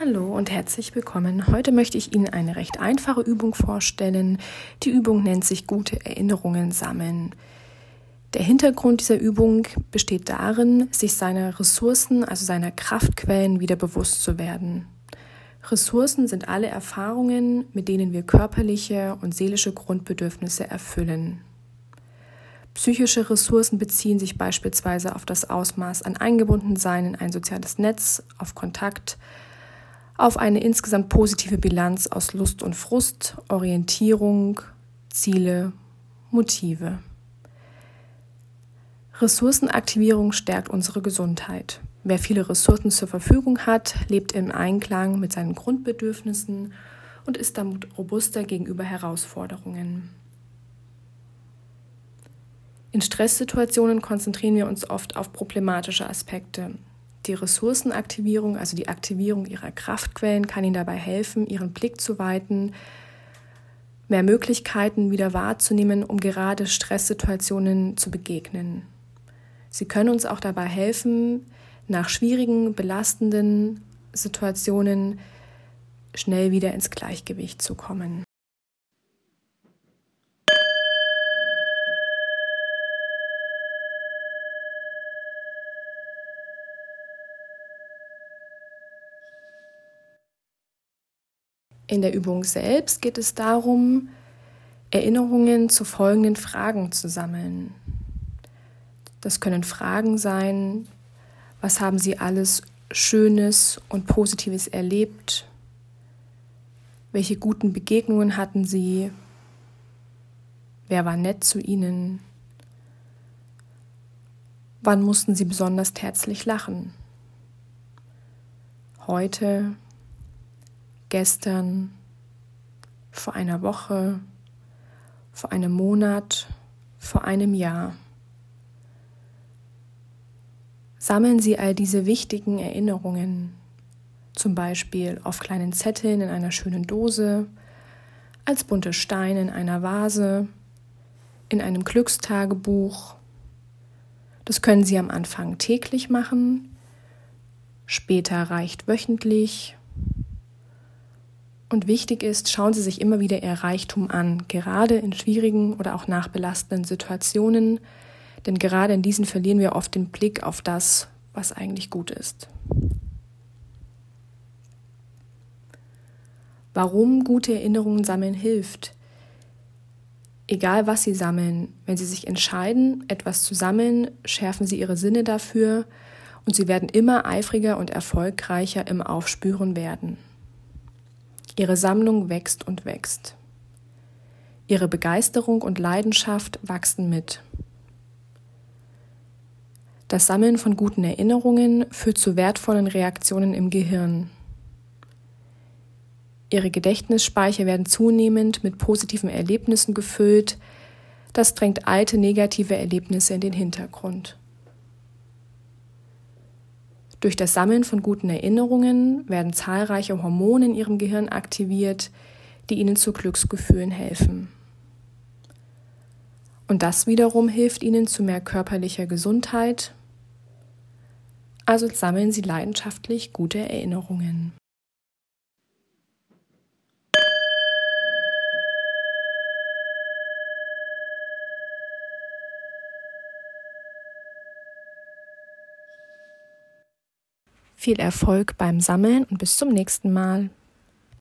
Hallo und herzlich willkommen. Heute möchte ich Ihnen eine recht einfache Übung vorstellen. Die Übung nennt sich gute Erinnerungen sammeln. Der Hintergrund dieser Übung besteht darin, sich seiner Ressourcen, also seiner Kraftquellen wieder bewusst zu werden. Ressourcen sind alle Erfahrungen, mit denen wir körperliche und seelische Grundbedürfnisse erfüllen. Psychische Ressourcen beziehen sich beispielsweise auf das Ausmaß an Eingebundensein in ein soziales Netz, auf Kontakt, auf eine insgesamt positive Bilanz aus Lust und Frust, Orientierung, Ziele, Motive. Ressourcenaktivierung stärkt unsere Gesundheit. Wer viele Ressourcen zur Verfügung hat, lebt im Einklang mit seinen Grundbedürfnissen und ist damit robuster gegenüber Herausforderungen. In Stresssituationen konzentrieren wir uns oft auf problematische Aspekte, die Ressourcenaktivierung, also die Aktivierung ihrer Kraftquellen, kann Ihnen dabei helfen, Ihren Blick zu weiten, mehr Möglichkeiten wieder wahrzunehmen, um gerade Stresssituationen zu begegnen. Sie können uns auch dabei helfen, nach schwierigen, belastenden Situationen schnell wieder ins Gleichgewicht zu kommen. In der Übung selbst geht es darum, Erinnerungen zu folgenden Fragen zu sammeln. Das können Fragen sein, was haben Sie alles Schönes und Positives erlebt? Welche guten Begegnungen hatten Sie? Wer war nett zu Ihnen? Wann mussten Sie besonders herzlich lachen? Heute gestern, vor einer Woche, vor einem Monat, vor einem Jahr. Sammeln Sie all diese wichtigen Erinnerungen, zum Beispiel auf kleinen Zetteln in einer schönen Dose, als bunte Steine in einer Vase, in einem Glückstagebuch. Das können Sie am Anfang täglich machen, später reicht wöchentlich und wichtig ist, schauen Sie sich immer wieder Ihr Reichtum an, gerade in schwierigen oder auch nachbelastenden Situationen, denn gerade in diesen verlieren wir oft den Blick auf das, was eigentlich gut ist. Warum gute Erinnerungen sammeln hilft? Egal was Sie sammeln, wenn Sie sich entscheiden, etwas zu sammeln, schärfen Sie Ihre Sinne dafür und Sie werden immer eifriger und erfolgreicher im Aufspüren werden. Ihre Sammlung wächst und wächst. Ihre Begeisterung und Leidenschaft wachsen mit. Das Sammeln von guten Erinnerungen führt zu wertvollen Reaktionen im Gehirn. Ihre Gedächtnisspeicher werden zunehmend mit positiven Erlebnissen gefüllt. Das drängt alte negative Erlebnisse in den Hintergrund. Durch das Sammeln von guten Erinnerungen werden zahlreiche Hormone in ihrem Gehirn aktiviert, die ihnen zu Glücksgefühlen helfen. Und das wiederum hilft ihnen zu mehr körperlicher Gesundheit. Also sammeln sie leidenschaftlich gute Erinnerungen. Viel Erfolg beim Sammeln und bis zum nächsten Mal.